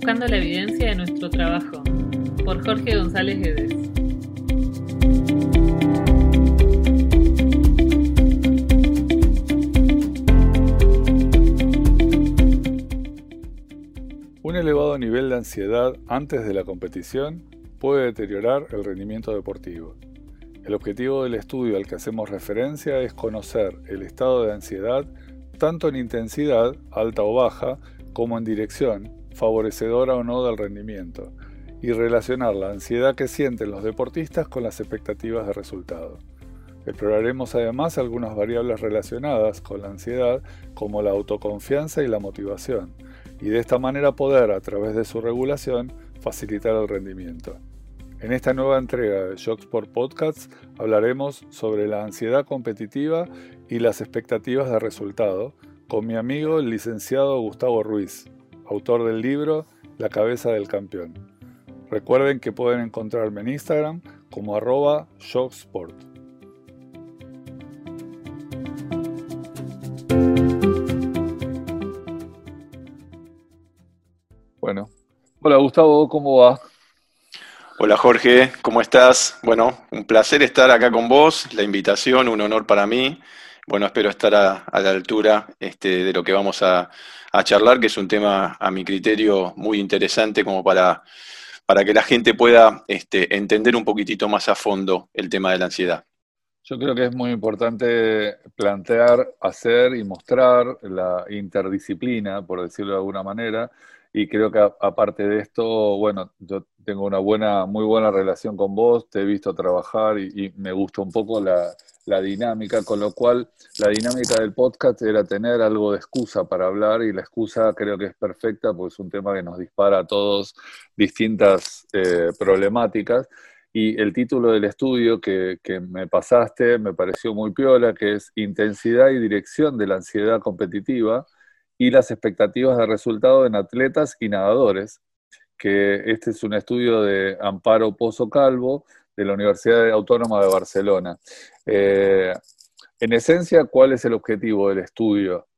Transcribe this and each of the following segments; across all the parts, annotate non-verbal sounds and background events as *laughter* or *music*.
Buscando la evidencia de nuestro trabajo, por Jorge González Guedes. Un elevado nivel de ansiedad antes de la competición puede deteriorar el rendimiento deportivo. El objetivo del estudio al que hacemos referencia es conocer el estado de ansiedad tanto en intensidad, alta o baja, como en dirección, favorecedora o no del rendimiento, y relacionar la ansiedad que sienten los deportistas con las expectativas de resultado. Exploraremos además algunas variables relacionadas con la ansiedad como la autoconfianza y la motivación, y de esta manera poder, a través de su regulación, facilitar el rendimiento. En esta nueva entrega de Shocksport Podcasts hablaremos sobre la ansiedad competitiva y las expectativas de resultado con mi amigo el licenciado Gustavo Ruiz, autor del libro La cabeza del campeón. Recuerden que pueden encontrarme en Instagram como arroba shocksport. Bueno, hola Gustavo, ¿cómo va? Hola Jorge, ¿cómo estás? Bueno, un placer estar acá con vos, la invitación, un honor para mí. Bueno, espero estar a, la altura este, de lo que vamos a, charlar, que es un tema a mi criterio muy interesante como para, para que la gente pueda este, entender un poquitito más a fondo el tema de la ansiedad. Yo creo que es muy importante plantear, hacer y mostrar la interdisciplina, por decirlo de alguna manera, y creo que aparte de esto, bueno, yo tengo una buena, muy buena relación con vos, te he visto trabajar y, me gusta un poco la, dinámica, con lo cual la dinámica del podcast era tener algo de excusa para hablar y la excusa creo que es perfecta porque es un tema que nos dispara a todos distintas eh, problemáticas. Y el título del estudio que, que, me pasaste me pareció muy piola, que es Intensidad y Dirección de la Ansiedad Competitiva y las expectativas de resultado en atletas y nadadores, que este es un estudio de Amparo Pozo Calvo de la Universidad Autónoma de Barcelona. Eh, en esencia, ¿cuál es el objetivo del estudio?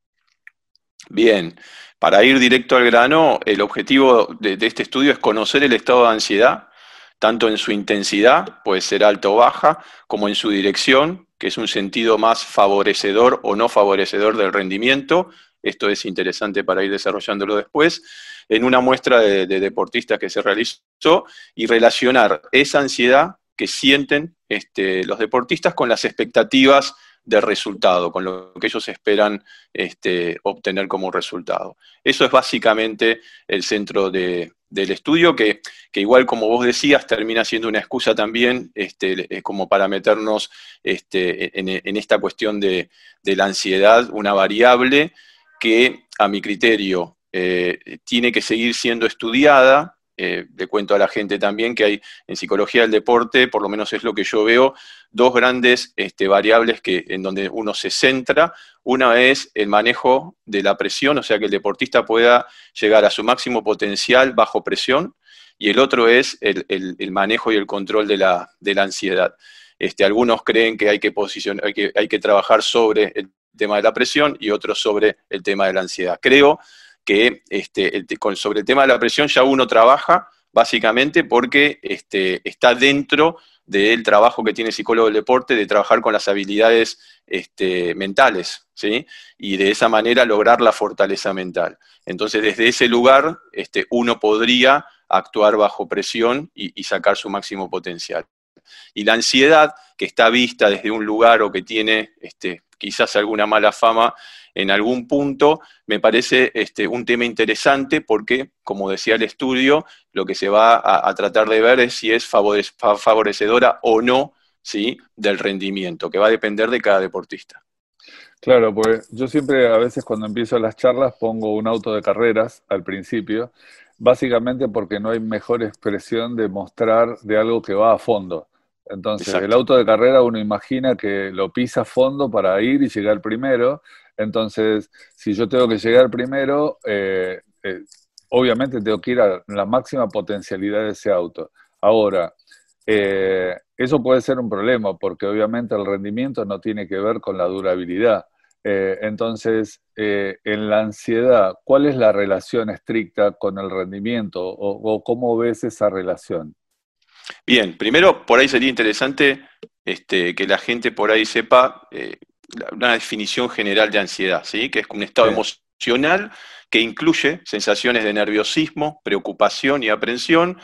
Bien, para ir directo al grano, el objetivo de, de este estudio es conocer el estado de ansiedad, tanto en su intensidad, puede ser alta o baja, como en su dirección, que es un sentido más favorecedor o no favorecedor del rendimiento, esto es interesante para ir desarrollándolo después, en una muestra de, deportistas que se realizó y relacionar esa ansiedad que sienten este, los deportistas con las expectativas de resultado, con lo que ellos esperan este, obtener como resultado. Eso es básicamente el centro del estudio, que, igual como vos decías, termina siendo una excusa también este, como para meternos en, esta cuestión de la ansiedad, una variable que a mi criterio eh, tiene que seguir siendo estudiada. Eh, le cuento a la gente también que hay en psicología del deporte, por lo menos es lo que yo veo, dos grandes este, variables que, en donde uno se centra. Una es el manejo de la presión, o sea, que el deportista pueda llegar a su máximo potencial bajo presión, y el otro es el, manejo y el control de la, ansiedad. Este, algunos creen que hay que, posicionar, que, hay que trabajar sobre el tema de la presión y otro sobre el tema de la ansiedad. Creo que este, sobre el tema de la presión ya uno trabaja básicamente porque este, está dentro del trabajo que tiene el psicólogo del deporte de trabajar con las habilidades este, mentales, ¿sí? Y de esa manera lograr la fortaleza mental. Entonces, desde ese lugar, este, uno podría actuar bajo presión y, sacar su máximo potencial. Y la ansiedad, que está vista desde un lugar o que tiene quizás alguna mala fama en algún punto, me parece este, un tema interesante porque, como decía el estudio, lo que se va a, tratar de ver es si es favorecedora o no ¿sí? del rendimiento, que va a depender de cada deportista. Claro, pues yo siempre a veces cuando empiezo las charlas pongo un auto de carreras al principio, básicamente porque no hay mejor expresión de mostrar de algo que va a fondo. Entonces, el auto de carrera uno imagina que lo pisa a fondo para ir y llegar primero. Entonces, si yo tengo que llegar primero, eh, eh, obviamente tengo que ir a la máxima potencialidad de ese auto. Ahora, eh, eso puede ser un problema porque obviamente el rendimiento no tiene que ver con la durabilidad. Eh, entonces, eh, en la ansiedad, ¿cuál es la relación estricta con el rendimiento o, cómo ves esa relación? Bien, primero por ahí sería interesante este, que la gente por ahí sepa eh, una definición general de ansiedad, ¿sí? que es un estado emocional que incluye sensaciones de nerviosismo, preocupación y aprensión,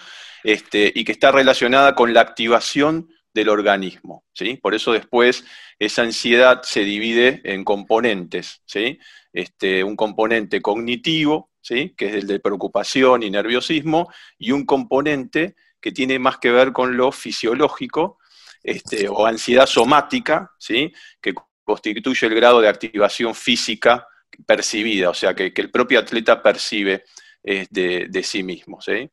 este, y que está relacionada con la activación del organismo. ¿sí? Por eso después esa ansiedad se divide en componentes. ¿sí? Este, un componente cognitivo, ¿sí? que es el de preocupación y nerviosismo, y un componente que tiene más que ver con lo fisiológico este, o ansiedad somática, ¿sí? que constituye el grado de activación física percibida, o sea, que, el propio atleta percibe de, sí mismo. ¿sí?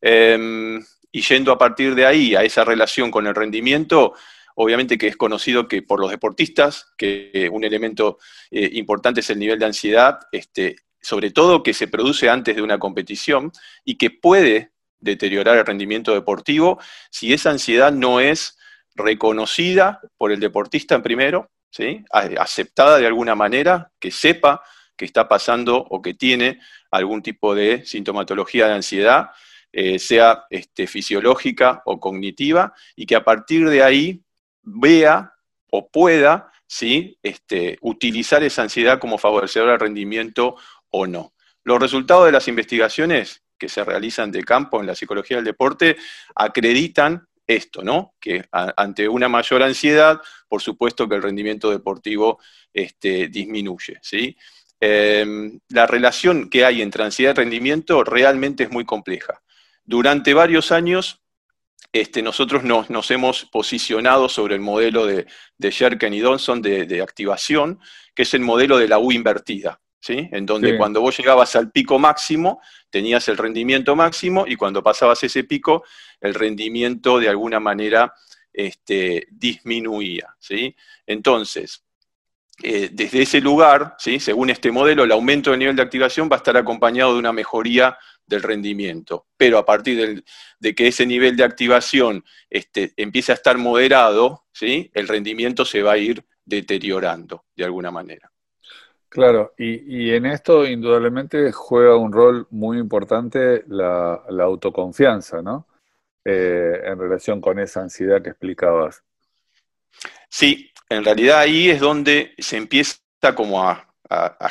Em, y yendo a partir de ahí a esa relación con el rendimiento, obviamente que es conocido que por los deportistas, que un elemento eh, importante es el nivel de ansiedad, este, sobre todo que se produce antes de una competición y que puede deteriorar el rendimiento deportivo si esa ansiedad no es reconocida por el deportista en primero, ¿sí? aceptada de alguna manera, que sepa que está pasando o que tiene algún tipo de sintomatología de ansiedad eh, sea este, fisiológica o cognitiva, y que a partir de ahí vea o pueda ¿sí? este, utilizar esa ansiedad como favorecedora del rendimiento o no. Los resultados de las investigaciones que se realizan de campo en la psicología del deporte acreditan esto, ¿no? Que ante una mayor ansiedad, por supuesto que el rendimiento deportivo este, disminuye, ¿sí? Em, la relación que hay entre ansiedad y rendimiento realmente es muy compleja. Durante varios años, este, nosotros nos, hemos posicionado sobre el modelo de, de Sherken y Donson de, activación, que es el modelo de la U invertida, ¿sí? en donde cuando vos llegabas al pico máximo, tenías el rendimiento máximo y cuando pasabas ese pico, el rendimiento de alguna manera este, disminuía. ¿sí? Entonces, eh, desde ese lugar, ¿sí? según este modelo, el aumento del nivel de activación va a estar acompañado de una mejoría del rendimiento. Pero a partir de que ese nivel de activación este, empiece a estar moderado, ¿sí? el rendimiento se va a ir deteriorando de alguna manera. Claro, y, en esto indudablemente juega un rol muy importante la, autoconfianza, ¿no? Eh, en relación con esa ansiedad que explicabas. Sí, en realidad ahí es donde se empieza como a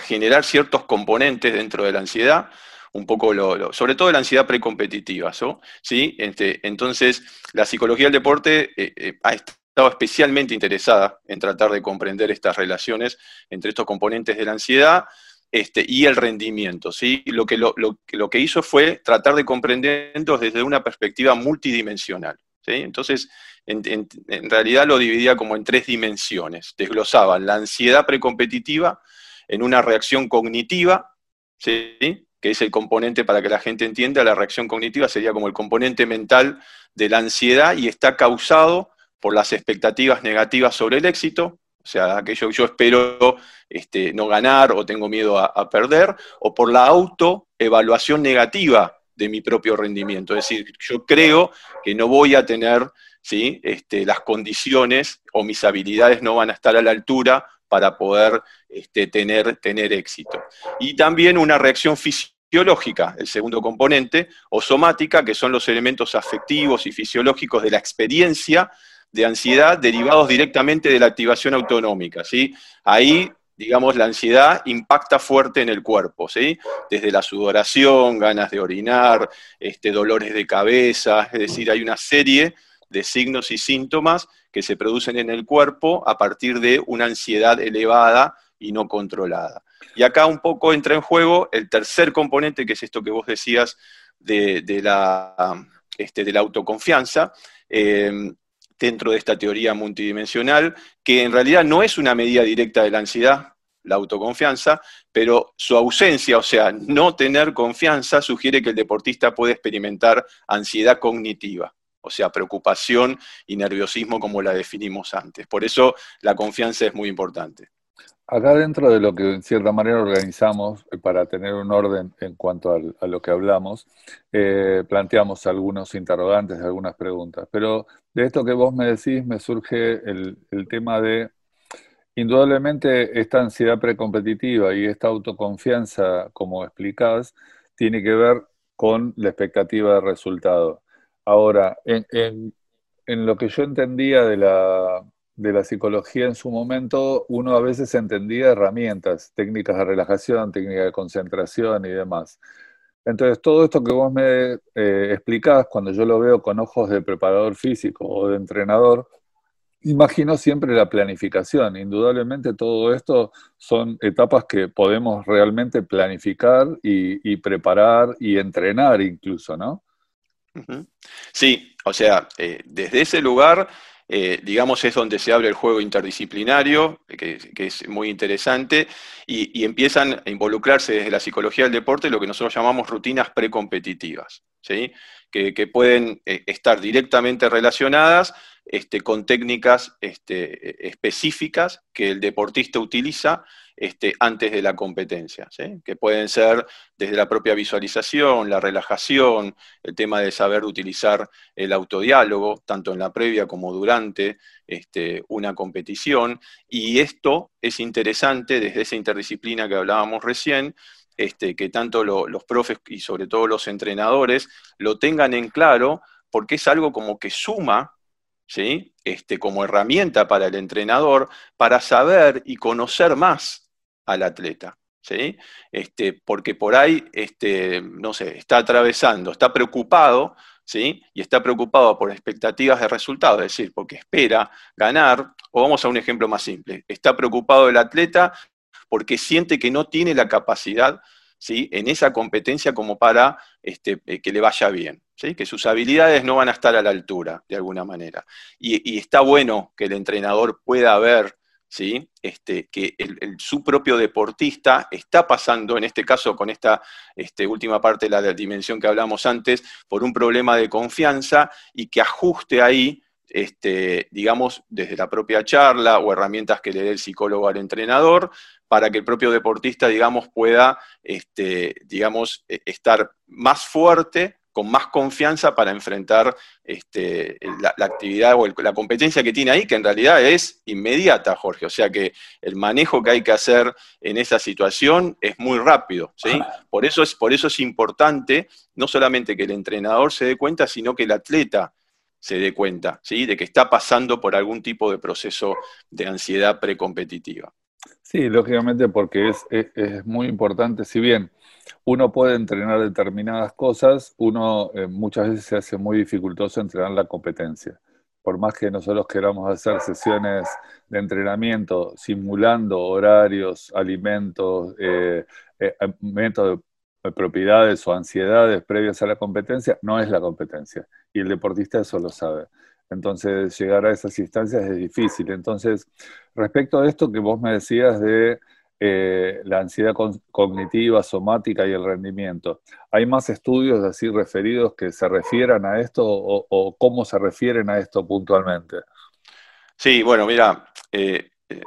generar ciertos componentes dentro de la ansiedad un poco, lo, sobre todo la ansiedad precompetitiva. ¿sí? Este, entonces, la psicología del deporte eh, eh, ha estado especialmente interesada en tratar de comprender estas relaciones entre estos componentes de la ansiedad este, y el rendimiento. ¿sí? Lo, que, lo, lo, que hizo fue tratar de comprenderlos desde una perspectiva multidimensional. ¿sí? Entonces, en, en, realidad lo dividía como en tres dimensiones. Desglosaba la ansiedad precompetitiva en una reacción cognitiva, ¿sí? que es el componente, para que la gente entienda, la reacción cognitiva sería como el componente mental de la ansiedad y está causado por las expectativas negativas sobre el éxito, o sea, aquello que yo espero este, no ganar o tengo miedo a, perder, o por la autoevaluación negativa de mi propio rendimiento. Es decir, yo creo que no voy a tener ¿sí? este, las condiciones o mis habilidades no van a estar a la altura para poder este, tener, tener éxito. Y también una reacción fisiológica, el segundo componente, o somática, que son los elementos afectivos y fisiológicos de la experiencia de ansiedad derivados directamente de la activación autonómica. ¿sí? Ahí digamos, la ansiedad impacta fuerte en el cuerpo, ¿sí? Desde la sudoración, ganas de orinar, este, dolores de cabeza, es decir, hay una serie de signos y síntomas que se producen en el cuerpo a partir de una ansiedad elevada y no controlada. Y acá un poco entra en juego el tercer componente, que es esto que vos decías de, la, este, de la autoconfianza, eh, dentro de esta teoría multidimensional, que en realidad no es una medida directa de la ansiedad, la autoconfianza, pero su ausencia, o sea, no tener confianza, sugiere que el deportista puede experimentar ansiedad cognitiva o sea, preocupación y nerviosismo como la definimos antes. Por eso la confianza es muy importante. Acá dentro de lo que en cierta manera organizamos eh, para tener un orden en cuanto a, lo que hablamos, eh, planteamos algunos interrogantes, algunas preguntas, pero de esto que vos me decís me surge el, tema de Indudablemente esta ansiedad precompetitiva y esta autoconfianza, como explicás, tiene que ver con la expectativa de resultado. Ahora, en, lo que yo entendía de la, de la psicología en su momento, uno a veces entendía herramientas, técnicas de relajación, técnicas de concentración y demás. Entonces, todo esto que vos me eh, explicás, cuando yo lo veo con ojos de preparador físico o de entrenador, imagino siempre la planificación. Indudablemente todo esto son etapas que podemos realmente planificar y, preparar y entrenar incluso, ¿no? Sí, o sea, eh, desde ese lugar eh, digamos, es donde se abre el juego interdisciplinario, que, es muy interesante, y, empiezan a involucrarse desde la psicología del deporte lo que nosotros llamamos rutinas precompetitivas, ¿sí? que, pueden eh, estar directamente relacionadas este, con técnicas este, específicas que el deportista utiliza este, antes de la competencia, que pueden ser desde la propia visualización, la relajación, el tema de saber utilizar el autodiálogo, tanto en la previa como durante una competición. Y esto es interesante desde esa interdisciplina que hablábamos recién, que tanto los profes y sobre todo los entrenadores lo tengan en claro, porque es algo como que suma ¿Sí? Este, como herramienta para el entrenador para saber y conocer más al atleta. ¿sí? Este, porque por ahí, este, no sé, está atravesando, está preocupado, ¿sí? y está preocupado por expectativas de resultados, es decir, porque espera ganar, o vamos a un ejemplo más simple, está preocupado el atleta porque siente que no tiene la capacidad ¿sí? en esa competencia como para este, eh, que le vaya bien. ¿Sí? que sus habilidades no van a estar a la altura, de alguna manera. Y, está bueno que el entrenador pueda ver ¿sí? Este, que su propio deportista está pasando, en este caso con esta este, última parte de la dimensión que hablamos antes, por un problema de confianza y que ajuste ahí, este, digamos, desde la propia charla o herramientas que le dé el psicólogo al entrenador, para que el propio deportista, digamos, pueda, este, digamos, e, estar más fuerte con más confianza para enfrentar este, la, actividad o la competencia que tiene ahí, que en realidad es inmediata, Jorge. O sea que el manejo que hay que hacer en esa situación es muy rápido. ¿sí? Por, eso es, por eso es importante no solamente que el entrenador se dé cuenta, sino que el atleta se dé cuenta ¿sí? de que está pasando por algún tipo de proceso de ansiedad precompetitiva. Sí, lógicamente porque es, es muy importante, si bien uno puede entrenar determinadas cosas, uno eh, muchas veces se hace muy dificultoso entrenar la competencia. Por más que nosotros queramos hacer sesiones de entrenamiento simulando horarios, alimentos, eh, eh, propiedades o ansiedades previas a la competencia, no es la competencia. Y el deportista eso lo sabe. Entonces, llegar a esas instancias es difícil. Entonces, respecto a esto que vos me decías de eh, la ansiedad cognitiva, somática y el rendimiento. ¿Hay más estudios así referidos que se refieran a esto o, cómo se refieren a esto puntualmente? Sí, bueno, mira, eh, eh,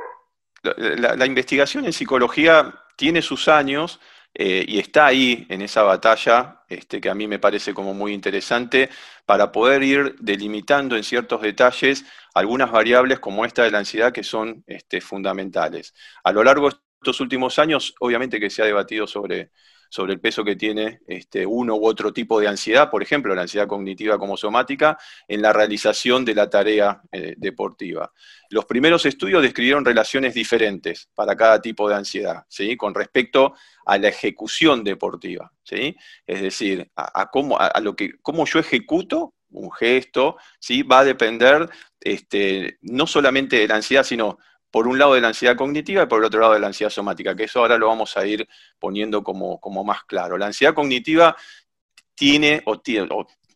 la, investigación en psicología tiene sus años y está ahí en esa batalla, este, que a mí me parece como muy interesante, para poder ir delimitando en ciertos detalles algunas variables como esta de la ansiedad que son este, fundamentales. A lo largo de estos últimos años, obviamente que se ha debatido sobre, sobre el peso que tiene este, uno u otro tipo de ansiedad, por ejemplo, la ansiedad cognitiva como somática, en la realización de la tarea eh, deportiva. Los primeros estudios describieron relaciones diferentes para cada tipo de ansiedad, ¿sí? con respecto a la ejecución deportiva. ¿sí? Es decir, a, cómo, a, lo que, cómo yo ejecuto un gesto, ¿sí? va a depender este, no solamente de la ansiedad, sino por un lado de la ansiedad cognitiva y por el otro lado de la ansiedad somática, que eso ahora lo vamos a ir poniendo como, como más claro. La ansiedad cognitiva tiene, o tiene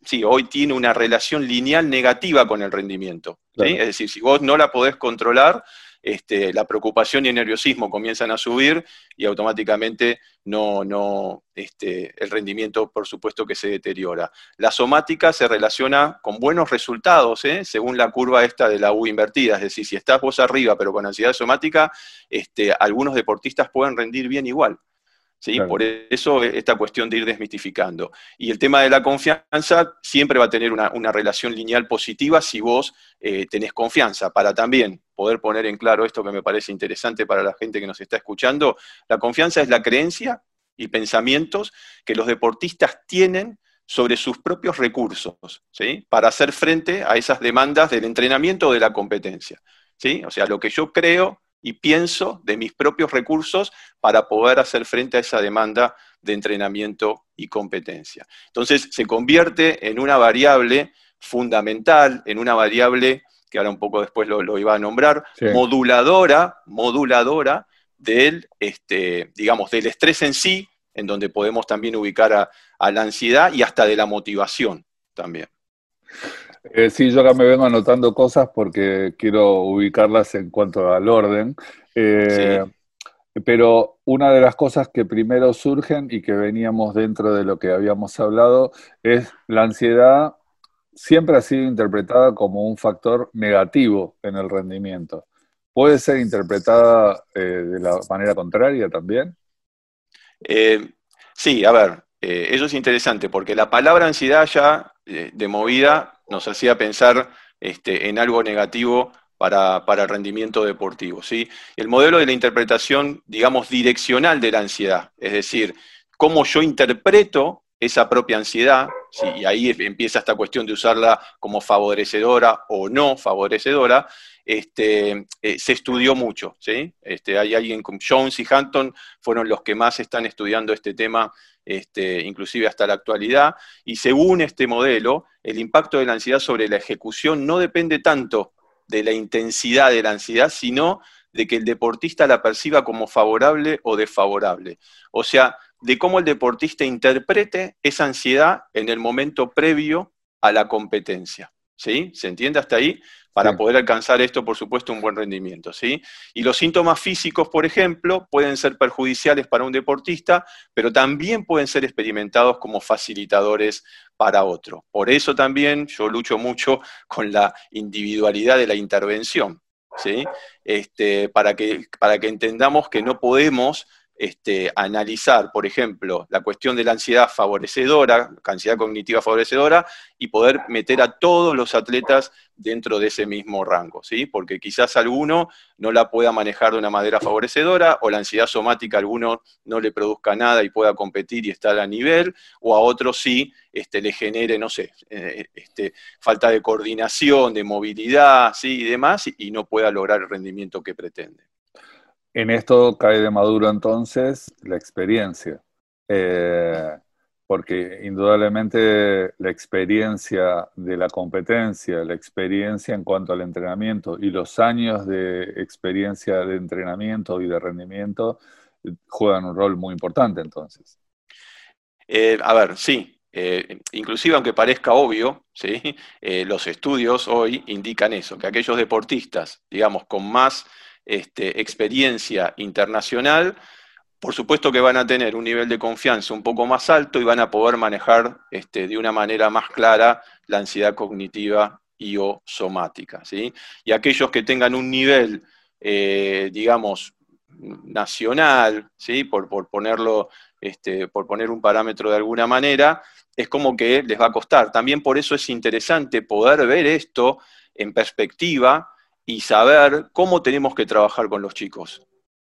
sí, hoy tiene una relación lineal negativa con el rendimiento. Es decir, si vos no la podés controlar, este, la preocupación y el nerviosismo comienzan a subir y automáticamente no, no, este, el rendimiento, por supuesto, que se deteriora. La somática se relaciona con buenos resultados, ¿eh? según la curva esta de la U invertida, es decir, si estás vos arriba pero con ansiedad somática, este, algunos deportistas pueden rendir bien igual. ¿Sí? Por eso esta cuestión de ir desmitificando. Y el tema de la confianza siempre va a tener una, relación lineal positiva si vos eh, tenés confianza, para también poder poner en claro esto que me parece interesante para la gente que nos está escuchando. La confianza es la creencia y pensamientos que los deportistas tienen sobre sus propios recursos, ¿sí? Para hacer frente a esas demandas del entrenamiento o de la competencia, ¿sí? O sea, lo que yo creo y pienso de mis propios recursos para poder hacer frente a esa demanda de entrenamiento y competencia. Entonces, se convierte en una variable fundamental, en una variable que ahora un poco después lo, iba a nombrar, moduladora, moduladora del, este, digamos, del estrés en sí, en donde podemos también ubicar a, la ansiedad y hasta de la motivación también. Eh, sí, yo acá me vengo anotando cosas porque quiero ubicarlas en cuanto al orden. Eh, pero una de las cosas que primero surgen y que veníamos dentro de lo que habíamos hablado es la ansiedad siempre ha sido interpretada como un factor negativo en el rendimiento. ¿Puede ser interpretada eh, de la manera contraria también? Eh, sí, a ver, eh, eso es interesante porque la palabra ansiedad ya de movida nos hacía pensar este, en algo negativo para, el rendimiento deportivo. ¿sí? El modelo de la interpretación, digamos, direccional de la ansiedad, es decir, cómo yo interpreto esa propia ansiedad, y ahí empieza esta cuestión de usarla como favorecedora o no favorecedora, este, eh, se estudió mucho. ¿sí? Este, hay alguien como Jones y Hampton fueron los que más están estudiando este tema, este, inclusive hasta la actualidad, y según este modelo, el impacto de la ansiedad sobre la ejecución no depende tanto de la intensidad de la ansiedad, sino de que el deportista la perciba como favorable o desfavorable. O sea, de cómo el deportista interprete esa ansiedad en el momento previo a la competencia. ¿Sí? ¿Se entiende hasta ahí? Para poder alcanzar esto, por supuesto, un buen rendimiento. ¿sí? Y los síntomas físicos, por ejemplo, pueden ser perjudiciales para un deportista, pero también pueden ser experimentados como facilitadores para otro. Por eso también yo lucho mucho con la individualidad de la intervención. ¿sí? Este, para, que, para que entendamos que no podemos este, analizar, por ejemplo, la cuestión de la ansiedad favorecedora, ansiedad cognitiva favorecedora, y poder meter a todos los atletas dentro de ese mismo rango, ¿sí? Porque quizás alguno no la pueda manejar de una manera favorecedora, o la ansiedad somática a alguno no le produzca nada y pueda competir y estar a nivel, o a otro sí este, le genere, no sé, eh, este, falta de coordinación, de movilidad, ¿sí? y demás, y no pueda lograr el rendimiento que pretende. En esto cae de maduro entonces la experiencia, eh, porque indudablemente la experiencia de la competencia, la experiencia en cuanto al entrenamiento y los años de experiencia de entrenamiento y de rendimiento juegan un rol muy importante entonces. Eh, a ver, sí, eh, inclusive aunque parezca obvio, ¿sí? los estudios hoy indican eso, que aquellos deportistas, digamos, con más este, experiencia internacional, por supuesto que van a tener un nivel de confianza un poco más alto y van a poder manejar este, de una manera más clara la ansiedad cognitiva y o somática. ¿sí? Y aquellos que tengan un nivel, eh, digamos, nacional, ¿sí? por, ponerlo, este, por poner un parámetro de alguna manera, es como que les va a costar. También por eso es interesante poder ver esto en perspectiva y saber cómo tenemos que trabajar con los chicos.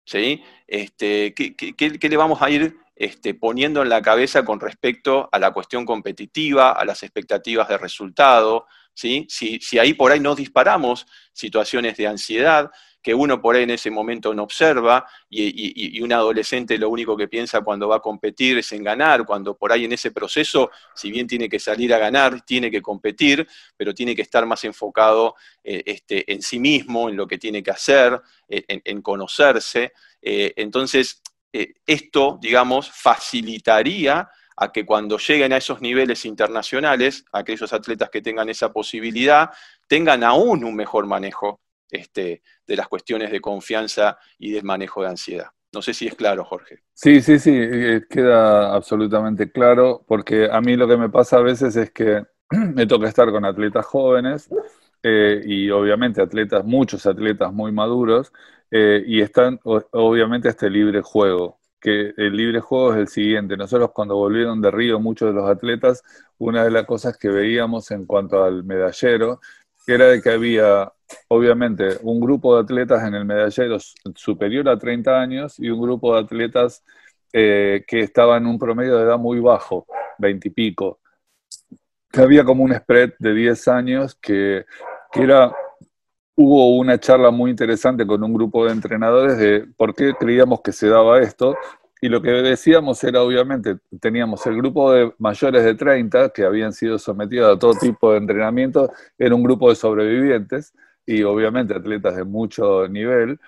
¿sí? Este, ¿qué, le vamos a ir este, poniendo en la cabeza con respecto a la cuestión competitiva, a las expectativas de resultado? ¿sí? Si, si ahí por ahí nos disparamos situaciones de ansiedad, que uno por ahí en ese momento no observa y, un adolescente lo único que piensa cuando va a competir es en ganar, cuando por ahí en ese proceso, si bien tiene que salir a ganar, tiene que competir, pero tiene que estar más enfocado eh, este, en sí mismo, en lo que tiene que hacer, en, conocerse. Eh, entonces, eh, esto, digamos, facilitaría a que cuando lleguen a esos niveles internacionales, aquellos atletas que tengan esa posibilidad, tengan aún un mejor manejo este, de las cuestiones de confianza y del manejo de ansiedad. No sé si es claro, Jorge. Sí, sí, sí, eh, queda absolutamente claro, porque a mí lo que me pasa a veces es que *clears throat* me toca estar con atletas jóvenes eh, y obviamente atletas, muchos atletas muy maduros, eh, y están obviamente este libre juego, que el libre juego es el siguiente. Nosotros cuando volvieron de Río muchos de los atletas, una de las cosas que veíamos en cuanto al medallero era de que había obviamente, un grupo de atletas en el medallero superior a 30 años y un grupo de atletas eh, que estaba en un promedio de edad muy bajo, 20 y pico. Había como un spread de 10 años que, que era hubo una charla muy interesante con un grupo de entrenadores de por qué creíamos que se daba esto. Y lo que decíamos era, obviamente, teníamos el grupo de mayores de 30 que habían sido sometidos a todo tipo de entrenamiento, era un grupo de sobrevivientes y obviamente atletas de mucho nivel,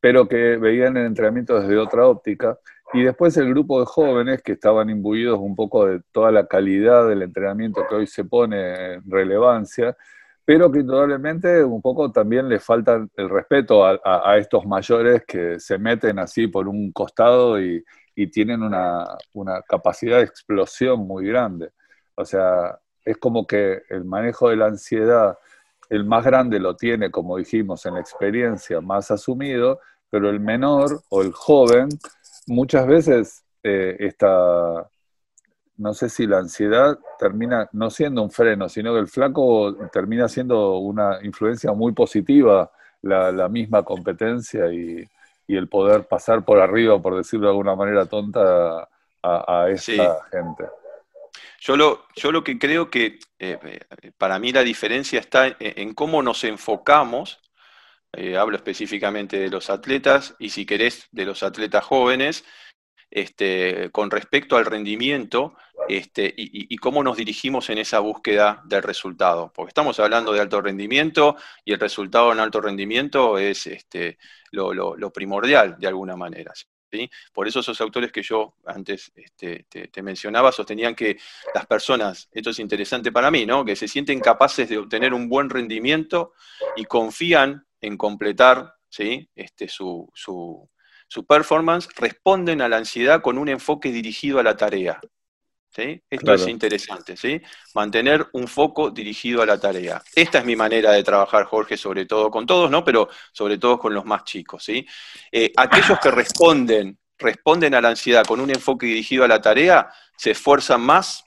pero que veían el entrenamiento desde otra óptica. Y después el grupo de jóvenes que estaban imbuidos un poco de toda la calidad del entrenamiento que hoy se pone en relevancia, pero que indudablemente un poco también le falta el respeto a, estos mayores que se meten así por un costado y, tienen una, una, capacidad de explosión muy grande. O sea, es como que el manejo de la ansiedad, el más grande lo tiene, como dijimos, en la experiencia más asumido, pero el menor o el joven muchas veces eh, está, no sé si la ansiedad termina no siendo un freno, sino que el flaco termina siendo una influencia muy positiva, la, misma competencia y, el poder pasar por arriba, por decirlo de alguna manera tonta, a, esa gente. Yo lo, yo lo que creo que eh, eh, para mí la diferencia está en cómo nos enfocamos eh, hablo específicamente de los atletas y si querés de los atletas jóvenes, este, con respecto al rendimiento este, y, cómo nos dirigimos en esa búsqueda del resultado. Porque estamos hablando de alto rendimiento y el resultado en alto rendimiento es este, lo, primordial de alguna manera. Por eso esos autores que yo antes este, te, mencionaba sostenían que las personas, esto es interesante para mí, ¿no? que se sienten capaces de obtener un buen rendimiento y confían en completar ¿sí? este, su, su, performance, responden a la ansiedad con un enfoque dirigido a la tarea. ¿Sí? Esto es interesante, ¿sí? mantener un foco dirigido a la tarea. Esta es mi manera de trabajar, Jorge, sobre todo con todos, ¿no? pero sobre todo con los más chicos. ¿sí? Eh, aquellos que responden, responden a la ansiedad con un enfoque dirigido a la tarea, se esfuerzan más,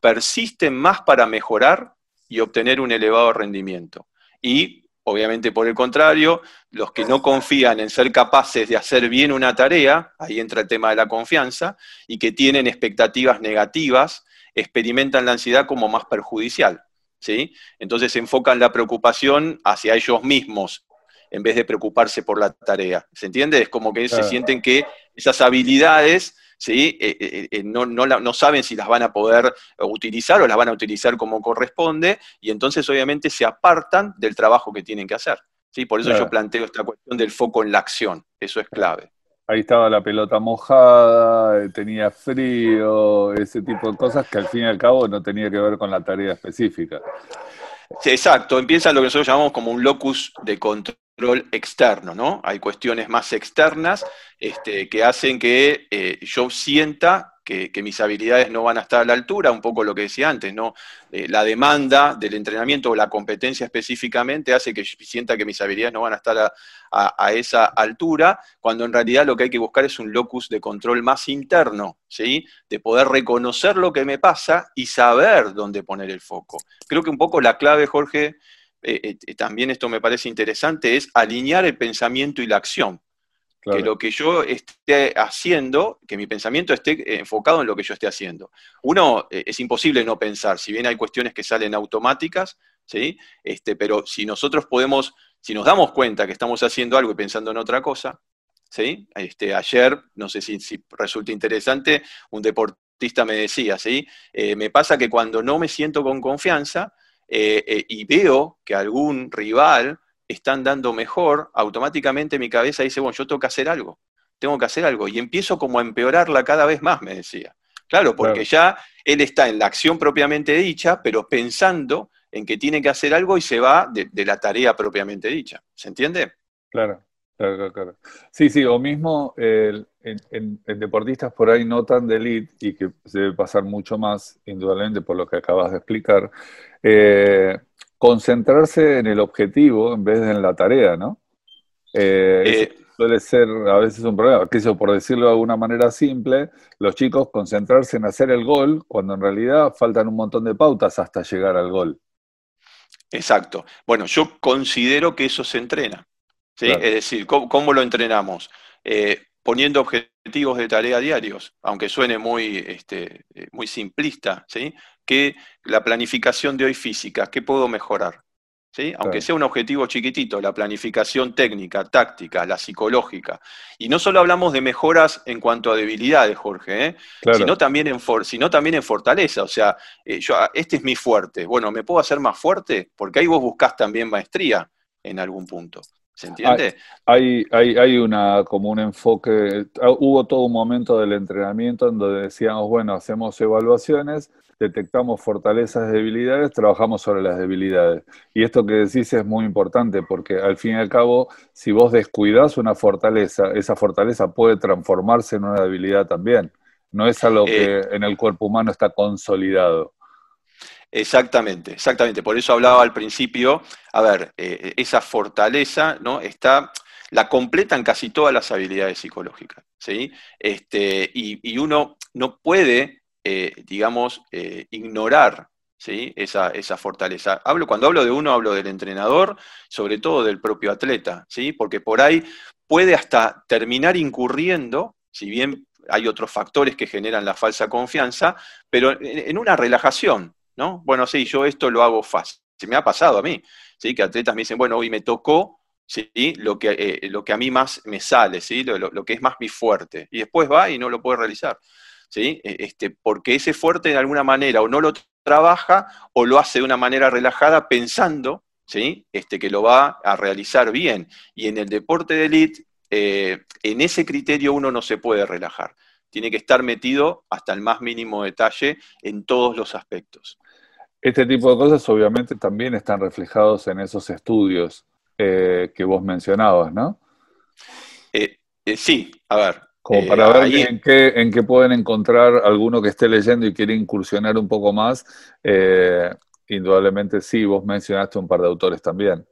persisten más para mejorar y obtener un elevado rendimiento. Y Obviamente, por el contrario, los que no confían en ser capaces de hacer bien una tarea, ahí entra el tema de la confianza, y que tienen expectativas negativas, experimentan la ansiedad como más perjudicial. ¿sí? Entonces enfocan la preocupación hacia ellos mismos en vez de preocuparse por la tarea. ¿Se entiende? Es como que se sienten que esas habilidades ¿sí? Eh, eh, eh, no, no, saben si las van a poder utilizar o las van a utilizar como corresponde, y entonces obviamente se apartan del trabajo que tienen que hacer. ¿sí? Por eso yo planteo esta cuestión del foco en la acción, eso es clave. Ahí estaba la pelota mojada, tenía frío, ese tipo de cosas que al fin y al cabo no tenía que ver con la tarea específica. Exacto, empieza lo que nosotros llamamos como un locus de control externo, ¿no? Hay cuestiones más externas este, que hacen que eh, yo sienta que, mis habilidades no van a estar a la altura, un poco lo que decía antes, ¿no? Eh, la demanda del entrenamiento o la competencia específicamente hace que sienta que mis habilidades no van a estar a, esa altura, cuando en realidad lo que hay que buscar es un locus de control más interno, ¿sí? De poder reconocer lo que me pasa y saber dónde poner el foco. Creo que un poco la clave, Jorge, eh, eh, también esto me parece interesante, es alinear el pensamiento y la acción. Que lo que yo esté haciendo, que mi pensamiento esté enfocado en lo que yo esté haciendo. Uno, eh, es imposible no pensar, si bien hay cuestiones que salen automáticas, ¿sí? Este, pero si nosotros podemos, si nos damos cuenta que estamos haciendo algo y pensando en otra cosa, ¿sí? Este, ayer, no sé si, resulta interesante, un deportista me decía, ¿sí? me pasa que cuando no me siento con confianza, eh, eh, y veo que algún rival está andando mejor, automáticamente mi cabeza dice, bueno, yo tengo que hacer algo, tengo que hacer algo. Y empiezo como a empeorarla cada vez más, me decía. Claro, porque ya él está en la acción propiamente dicha, pero pensando en que tiene que hacer algo y se va de, la tarea propiamente dicha. ¿Se entiende? Claro, claro, claro. Sí, sí, o mismo en, deportistas por ahí no tan de elite y que se debe pasar mucho más, indudablemente por lo que acabas de explicar, eh, concentrarse en el objetivo en vez de en la tarea, ¿no? Eh, eh, suele ser a veces un problema, que eso por decirlo de alguna manera simple, los chicos concentrarse en hacer el gol cuando en realidad faltan un montón de pautas hasta llegar al gol. Exacto. Bueno, yo considero que eso se entrena. ¿sí? Es decir, ¿cómo, lo entrenamos? Eh, poniendo objetivos de tarea diarios, aunque suene muy, este, muy simplista, ¿sí? Que la planificación de hoy física, ¿qué puedo mejorar? ¿Sí? Aunque sea un objetivo chiquitito, la planificación técnica, táctica, la psicológica. Y no solo hablamos de mejoras en cuanto a debilidades, Jorge, ¿eh? sino, también en sino también en fortaleza. O sea, eh, yo, ah, este es mi fuerte. Bueno, ¿me puedo hacer más fuerte? Porque ahí vos buscás también maestría en algún punto. ¿Se entiende? Hay, hay, hay una, como un enfoque, ah, hubo todo un momento del entrenamiento en donde decíamos, bueno, hacemos evaluaciones, detectamos fortalezas debilidades, trabajamos sobre las debilidades. Y esto que decís es muy importante porque al fin y al cabo, si vos descuidas una fortaleza, esa fortaleza puede transformarse en una debilidad también. No es algo que eh, en el cuerpo humano está consolidado. Exactamente, exactamente. Por eso hablaba al principio, a ver, eh, esa fortaleza, ¿no? Está, la completan casi todas las habilidades psicológicas, ¿sí? Este, y, uno no puede, eh, digamos, eh, ignorar. Esa, esa, fortaleza. Hablo, cuando hablo de uno, hablo del entrenador, sobre todo del propio atleta, ¿sí? Porque por ahí puede hasta terminar incurriendo, si bien hay otros factores que generan la falsa confianza, pero en una relajación, ¿no? Bueno, sí, yo esto lo hago fácil. Se me ha pasado a mí, ¿sí? Que atletas me dicen, bueno, hoy me tocó, ¿sí? Lo que, eh, lo que a mí más me sale, ¿sí? Lo, que es más mi fuerte. Y después va y no lo puede realizar, ¿sí? E, este, porque ese fuerte de alguna manera o no lo trabaja o lo hace de una manera relajada pensando, ¿sí? Este, que lo va a realizar bien. Y en el deporte de élite, eh, en ese criterio uno no se puede relajar. Tiene que estar metido hasta el más mínimo detalle en todos los aspectos. Este tipo de cosas obviamente también están reflejados en esos estudios eh, que vos mencionabas, ¿no? Eh, sí, a ver. Como para ver en, qué, en qué pueden encontrar alguno que esté leyendo y quiere incursionar un poco más. indudablemente sí, vos mencionaste un par de autores también.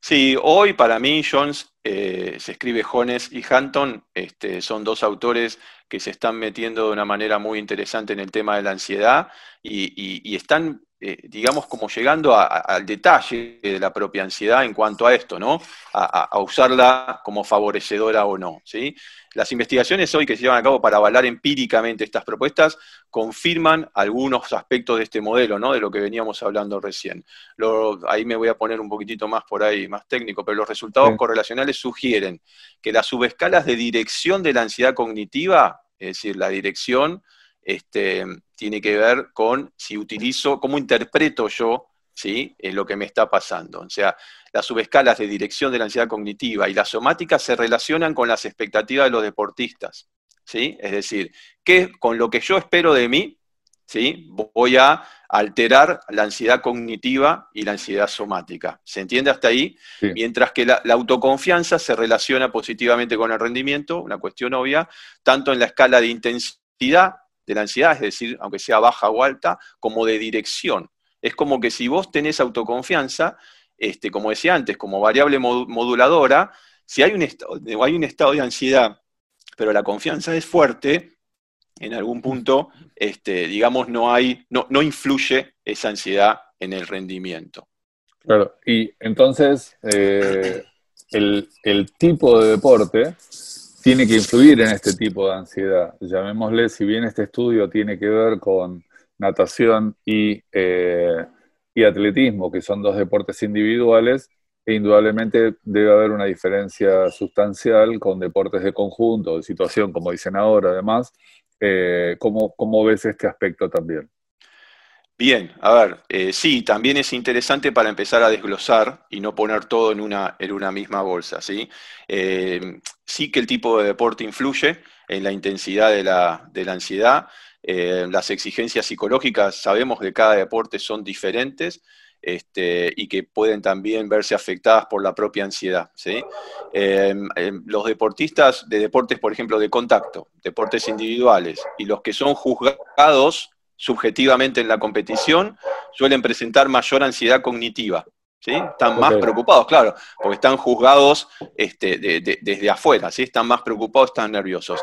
Sí, hoy para mí Jones, se escribe Jones y Hanton, este, son dos autores que se están metiendo de una manera muy interesante en el tema de la ansiedad y están eh, digamos, como llegando al detalle de la propia ansiedad en cuanto a esto, ¿no? A, usarla como favorecedora o no, ¿sí? Las investigaciones hoy que se llevan a cabo para avalar empíricamente estas propuestas confirman algunos aspectos de este modelo, ¿no? De lo que veníamos hablando recién. ahí me voy a poner un poquitito más por ahí, más técnico, pero los resultados correlacionales sugieren que las subescalas de dirección de la ansiedad cognitiva, es decir, la dirección este, tiene que ver con si utilizo, cómo interpreto yo ¿sí? es lo que me está pasando. O sea, las subescalas de dirección de la ansiedad cognitiva y la somática se relacionan con las expectativas de los deportistas. ¿sí? Es decir, que con lo que yo espero de mí, ¿sí? voy a alterar la ansiedad cognitiva y la ansiedad somática. ¿Se entiende hasta ahí? Mientras que la, autoconfianza se relaciona positivamente con el rendimiento, una cuestión obvia, tanto en la escala de intensidad de la ansiedad, es decir, aunque sea baja o alta, como de dirección. Es como que si vos tenés autoconfianza, este, como decía antes, como variable moduladora, si hay un, hay un estado de ansiedad, pero la confianza es fuerte, en algún punto, este, digamos, no, hay, no, no influye esa ansiedad en el rendimiento. Claro, y entonces eh, el, el, tipo de deporte tiene que influir en este tipo de ansiedad. Llamémosle, si bien este estudio tiene que ver con natación y, eh, y atletismo, que son dos deportes individuales, e indudablemente debe haber una diferencia sustancial con deportes de conjunto, de situación, como dicen ahora, además. Eh, ¿cómo, ¿Cómo ves este aspecto también? Bien, a ver, eh, sí, también es interesante para empezar a desglosar y no poner todo en una, en una misma bolsa, ¿sí? Sí que el tipo de deporte influye en la intensidad de la, ansiedad, eh, las exigencias psicológicas, sabemos que cada deporte son diferentes este, y que pueden también verse afectadas por la propia ansiedad, ¿sí? los deportistas de deportes, por ejemplo, de contacto, deportes individuales, y los que son juzgados subjetivamente en la competición, suelen presentar mayor ansiedad cognitiva. ¿Sí? Están más preocupados, claro, porque están juzgados este, desde afuera, ¿sí? están más preocupados, están nerviosos.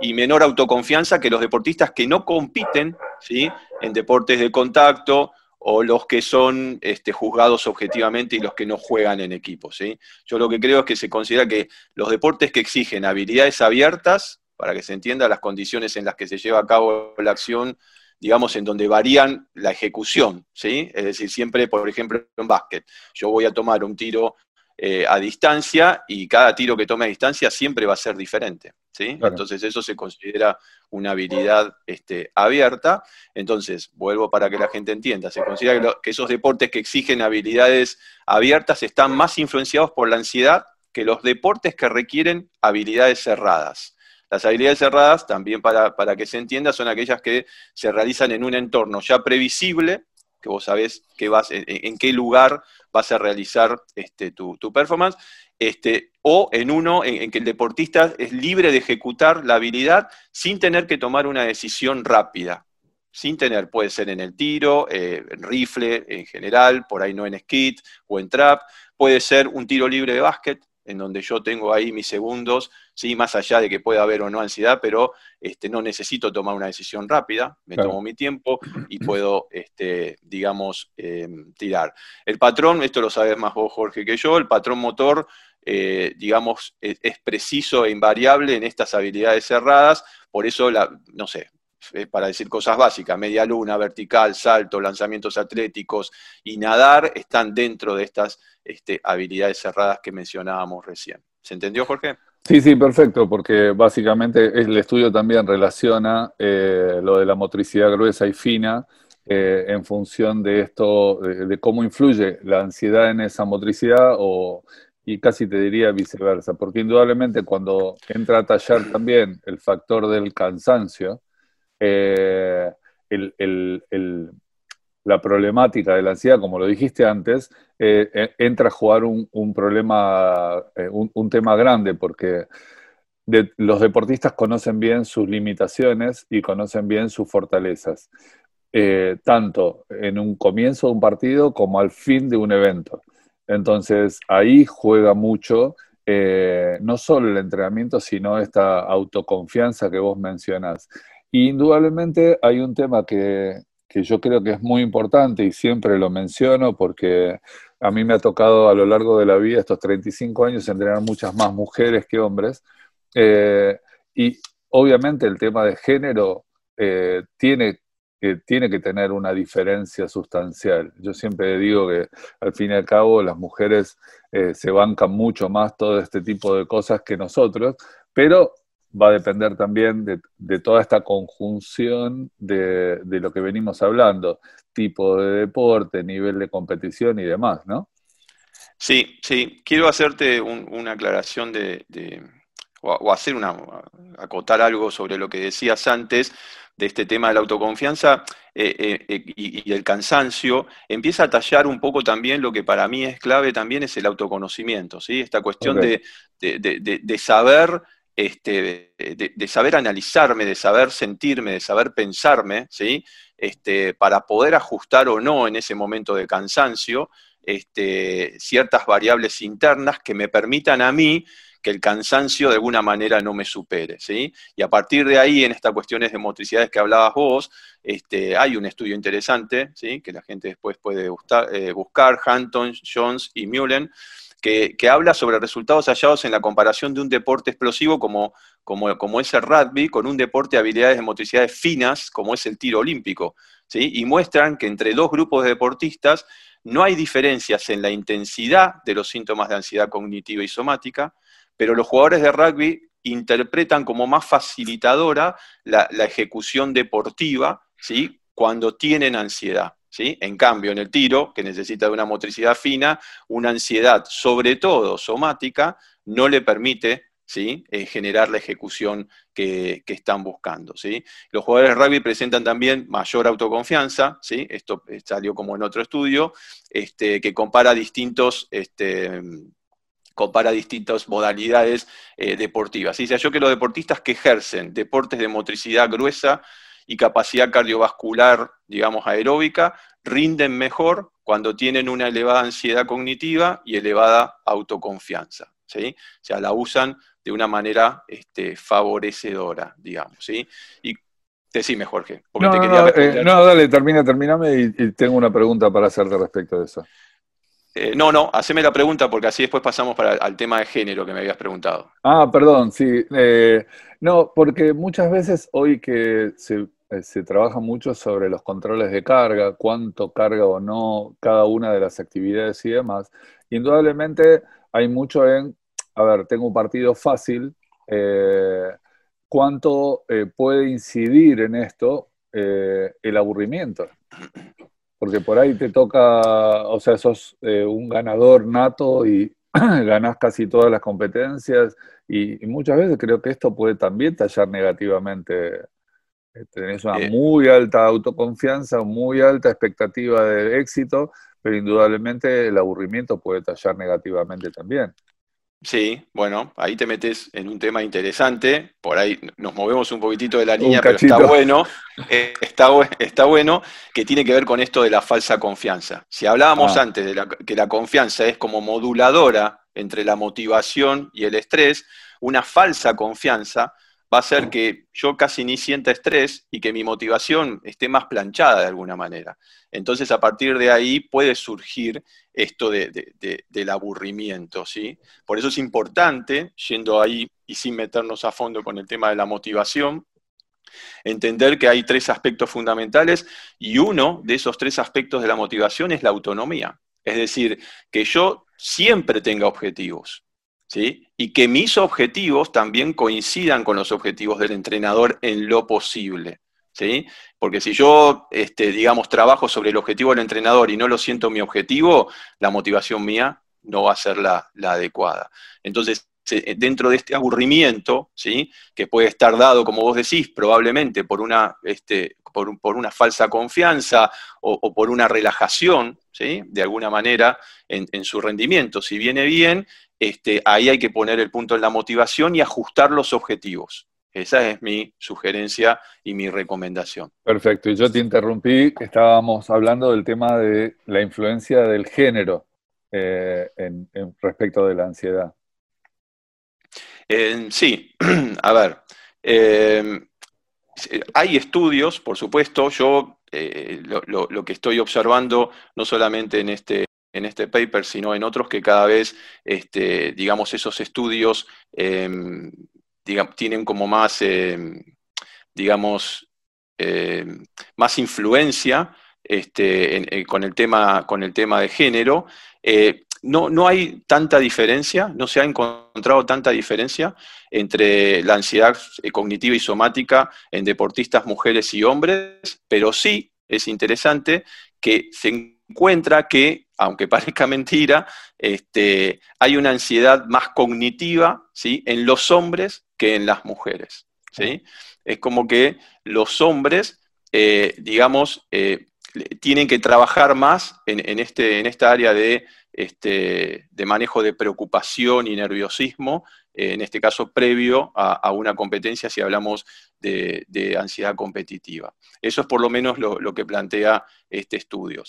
Y menor autoconfianza que los deportistas que no compiten ¿sí? en deportes de contacto o los que son este, juzgados objetivamente y los que no juegan en equipo. ¿sí? Yo lo que creo es que se considera que los deportes que exigen habilidades abiertas, para que se entienda las condiciones en las que se lleva a cabo la acción, digamos, en donde varían la ejecución, ¿sí? Es decir, siempre, por ejemplo, en básquet, yo voy a tomar un tiro eh, a distancia y cada tiro que tome a distancia siempre va a ser diferente. ¿sí? Entonces eso se considera una habilidad este, abierta. Entonces, vuelvo para que la gente entienda, se considera que, esos deportes que exigen habilidades abiertas están más influenciados por la ansiedad que los deportes que requieren habilidades cerradas. Las habilidades cerradas, también para, que se entienda, son aquellas que se realizan en un entorno ya previsible, que vos sabés que vas, en, qué lugar vas a realizar este, tu, performance, este, o en uno en, que el deportista es libre de ejecutar la habilidad sin tener que tomar una decisión rápida. Sin tener, puede ser en el tiro, eh, en rifle en general, por ahí no en skit o en trap, puede ser un tiro libre de básquet, en donde yo tengo ahí mis segundos, ¿sí? más allá de que pueda haber o no ansiedad, pero este, no necesito tomar una decisión rápida, me tomo mi tiempo y puedo, este, digamos, em, tirar. El patrón, esto lo sabes más vos, Jorge, que yo, el patrón motor, eh, digamos, es, es, preciso e invariable en estas habilidades cerradas, por eso, la, no sé, eh, para decir cosas básicas, media luna, vertical, salto, lanzamientos atléticos y nadar están dentro de estas este, habilidades cerradas que mencionábamos recién. ¿Se entendió, Jorge? Sí, sí, perfecto, porque básicamente el estudio también relaciona eh, lo de la motricidad gruesa y fina eh, en función de esto, de, cómo influye la ansiedad en esa motricidad o, y casi te diría viceversa, porque indudablemente cuando entra a tallar también el factor del cansancio, eh, la problemática de la ansiedad, como lo dijiste antes, eh, eh, entra a jugar un, problema, un, tema grande, porque los deportistas conocen bien sus limitaciones y conocen bien sus fortalezas, tanto en un comienzo de un partido como al fin de un evento. Entonces ahí juega mucho no solo el entrenamiento, sino esta autoconfianza que vos mencionás indudablemente hay un tema que, yo creo que es muy importante y siempre lo menciono porque a mí me ha tocado a lo largo de la vida, estos 35 años, entrenar muchas más mujeres que hombres. Eh, y obviamente el tema de género eh, tiene, tiene que tener una diferencia sustancial. Yo siempre digo que al fin y al cabo las mujeres eh, se bancan mucho más todo este tipo de cosas que nosotros, pero va a depender también de, toda esta conjunción de, lo que venimos hablando, tipo de deporte, nivel de competición y demás, ¿no? Sí, sí. Quiero hacerte una aclaración de, o, hacer una, acotar algo sobre lo que decías antes de este tema de la autoconfianza eh, eh, eh, y, el cansancio, empieza a tallar un poco también lo que para mí es clave también es el autoconocimiento, ¿sí? Esta cuestión de, de, saber este, de, saber analizarme, de saber sentirme, de saber pensarme, ¿sí? Este, para poder ajustar o no en ese momento de cansancio este, ciertas variables internas que me permitan a mí que el cansancio de alguna manera no me supere. ¿sí? Y a partir de ahí, en estas cuestiones de motricidades que hablabas vos, este, hay un estudio interesante ¿sí? que la gente después puede eh, buscar, Hanton, Jones y Mullen, que, habla sobre resultados hallados en la comparación de un deporte explosivo como, como, como, es el rugby con un deporte de habilidades de motricidades finas como es el tiro olímpico. ¿sí? Y muestran que entre dos grupos de deportistas no hay diferencias en la intensidad de los síntomas de ansiedad cognitiva y somática, pero los jugadores de rugby interpretan como más facilitadora la, la ejecución deportiva ¿sí? cuando tienen ansiedad. En cambio, en el tiro, que necesita de una motricidad fina, una ansiedad, sobre todo somática, no le permite ¿sí? Eh, generar la ejecución que, están buscando. ¿sí? Los jugadores de rugby presentan también mayor autoconfianza, ¿sí? esto salió como en otro estudio, este, que compara distintos... Este, distintas modalidades eh, deportivas. ¿sí? Yo que los deportistas que ejercen deportes de motricidad gruesa y capacidad cardiovascular, digamos, aeróbica, rinden mejor cuando tienen una elevada ansiedad cognitiva y elevada autoconfianza. ¿sí? O sea, la usan de una manera este, favorecedora, digamos. ¿sí? Y Decime, Jorge. no, no, dale, termina, terminame y, tengo una pregunta para hacerte respecto de eso. No, no, haceme la pregunta porque así después pasamos para, al tema de género que me habías preguntado. Ah, perdón, sí. no, porque muchas veces hoy que se eh, se trabaja mucho sobre los controles de carga, cuánto carga o no cada una de las actividades y demás. Indudablemente hay mucho en, a ver, tengo un partido fácil, eh, cuánto eh, puede incidir en esto el aburrimiento. Porque por ahí te toca, o sea, sos un ganador nato y *clears throat* ganás casi todas las competencias y, y, muchas veces creo que esto puede también tallar negativamente eh, tenés una eh, muy alta autoconfianza, muy alta expectativa de éxito, pero indudablemente el aburrimiento puede tallar negativamente también. Sí, bueno, ahí te metes en un tema interesante, por ahí nos movemos un poquitito de la línea, pero está bueno, eh, está, está, bueno, que tiene que ver con esto de la falsa confianza. Si hablábamos ah. antes de que la confianza es como moduladora entre la motivación y el estrés, una falsa confianza va a ser que yo casi ni sienta estrés y que mi motivación esté más planchada de alguna manera. Entonces, a partir de ahí puede surgir esto del aburrimiento, ¿sí? Por eso es importante, yendo ahí y sin meternos a fondo con el tema de la motivación, entender que hay tres aspectos fundamentales y uno de esos tres aspectos de la motivación es la autonomía. Es decir, que yo siempre tenga objetivos. Y que mis objetivos también coincidan con los objetivos del entrenador en lo posible. ¿Sí? Porque si yo, este, digamos, trabajo sobre el objetivo del entrenador y no lo siento mi objetivo, la motivación mía no va a ser la, adecuada. Entonces, dentro de este aburrimiento, ¿sí? que puede estar dado, como vos decís, probablemente por una, este, por, una falsa confianza o, por una relajación, ¿sí? de alguna manera, en, en, su rendimiento. Si viene bien, este, ahí hay que poner el punto en la motivación y ajustar los objetivos. Esa es mi sugerencia y mi recomendación. Perfecto, y yo te interrumpí, estábamos hablando del tema de la influencia del género eh, en, respecto de la ansiedad. sí, *clears throat* a ver, em, hay estudios, por supuesto, yo eh, lo, que estoy observando, no solamente en este, en este paper, sino en otros que cada vez, este, digamos, esos estudios em, tienen como más, em, digamos, em, más influencia este, eh, con, el tema, con el tema de género. Eh, no, no, hay tanta diferencia, no se ha encontrado tanta diferencia entre la ansiedad cognitiva y somática en deportistas mujeres y hombres, pero sí es interesante que se encuentra que aunque *laughs* parezca mentira, este, hay una ansiedad más cognitiva ¿sí? en los hombres que en las mujeres. ¿sí? Es como que los hombres, eh, digamos, eh, tienen que trabajar más en, este, en esta área de, este, manejo de preocupación y nerviosismo, eh, en este caso previo a, una competencia si hablamos de, ansiedad competitiva. Eso es por lo menos lo, que plantea este estudio.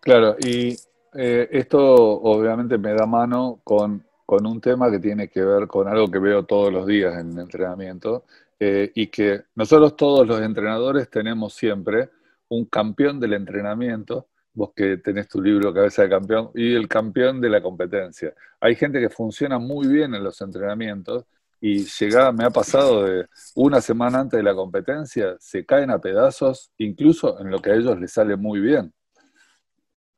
Claro, y eh, esto obviamente me da mano con, un tema que tiene que ver con algo que veo todos los días en el entrenamiento eh, y que nosotros todos los entrenadores tenemos siempre un campeón del entrenamiento, vos que tenés tu libro Cabeza de Campeón, y el campeón de la competencia. Hay gente que funciona muy bien en los entrenamientos y llega, me ha pasado de una semana antes de la competencia, se caen a pedazos, incluso en lo que a ellos les sale muy bien.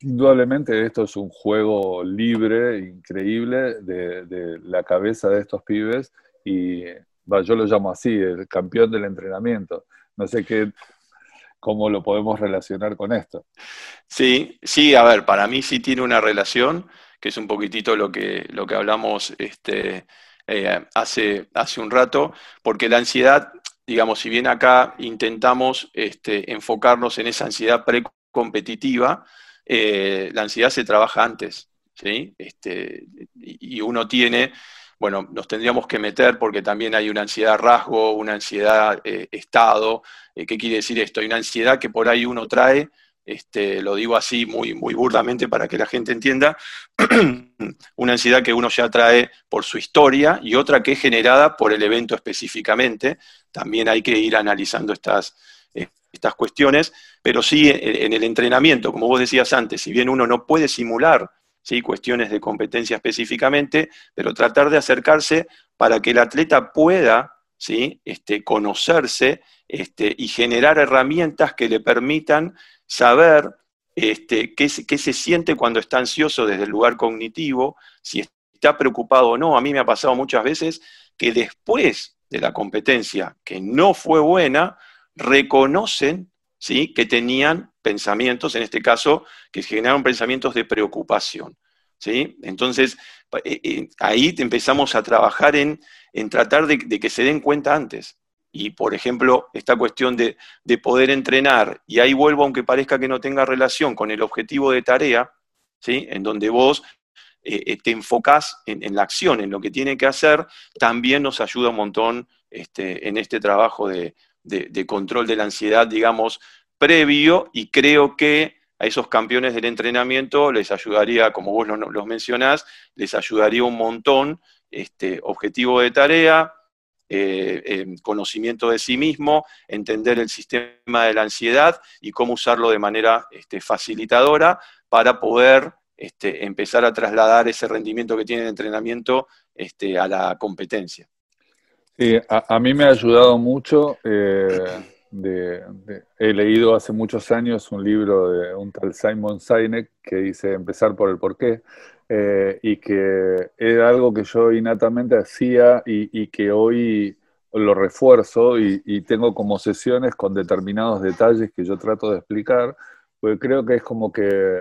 Indudablemente esto es un juego libre, increíble, de, la cabeza de estos pibes y yo lo llamo así, el campeón del entrenamiento. No sé qué, cómo lo podemos relacionar con esto. Sí, sí, a ver, para mí sí tiene una relación, que es un poquitito lo que, lo que hablamos este, eh, hace, hace un rato, porque la ansiedad, digamos, si bien acá intentamos este, enfocarnos en esa ansiedad precompetitiva, eh, la ansiedad se trabaja antes, ¿sí? Este, y uno tiene, bueno, nos tendríamos que meter porque también hay una ansiedad rasgo, una ansiedad eh, estado. Eh, ¿Qué quiere decir esto? Hay una ansiedad que por ahí uno trae este, lo digo así muy, muy burdamente para que la gente entienda, *clears throat* una ansiedad que uno ya trae por su historia y otra que es generada por el evento específicamente. También hay que ir analizando estas, estas cuestiones, pero sí en el entrenamiento, como vos decías antes, si bien uno no puede simular ¿sí? cuestiones de competencia específicamente, pero tratar de acercarse para que el atleta pueda ¿sí? este, conocerse este, y generar herramientas que le permitan saber este, qué, se siente cuando está ansioso desde el lugar cognitivo, si está preocupado o no. A mí me ha pasado muchas veces que después de la competencia que no fue buena, reconocen ¿sí? que tenían pensamientos, en este caso, que generaron pensamientos de preocupación. ¿sí? Entonces, eh, eh, ahí empezamos a trabajar en, tratar de, que se den cuenta antes. Y, por ejemplo, esta cuestión de, poder entrenar, y ahí vuelvo, aunque parezca que no tenga relación con el objetivo de tarea, ¿sí? en donde vos eh, te enfocás en, la acción, en lo que tiene que hacer, también nos ayuda un montón este, en este trabajo de, control de la ansiedad, digamos, previo, y creo que a esos campeones del entrenamiento les ayudaría, como vos los mencionás, les ayudaría un montón este objetivo de tarea, eh, conocimiento de sí mismo, entender el sistema de la ansiedad y cómo usarlo de manera este, facilitadora para poder este, empezar a trasladar ese rendimiento que tiene el entrenamiento este, a la competencia. Sí, a, mí me ha ayudado mucho. Eh, he leído hace muchos años un libro de un tal Simon Sinek que dice empezar por el porqué. Eh, y que era algo que yo innatamente hacía y, que hoy lo refuerzo y, tengo como sesiones con determinados detalles que yo trato de explicar, porque creo que es como que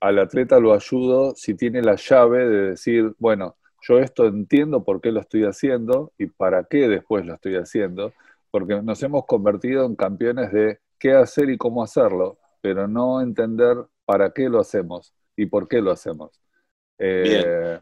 al atleta lo ayudo si tiene la llave de decir, bueno, yo esto entiendo por qué lo estoy haciendo y para qué después lo estoy haciendo, porque nos hemos convertido en campeones de qué hacer y cómo hacerlo, pero no entender para qué lo hacemos y por qué lo hacemos. Bien. Eh,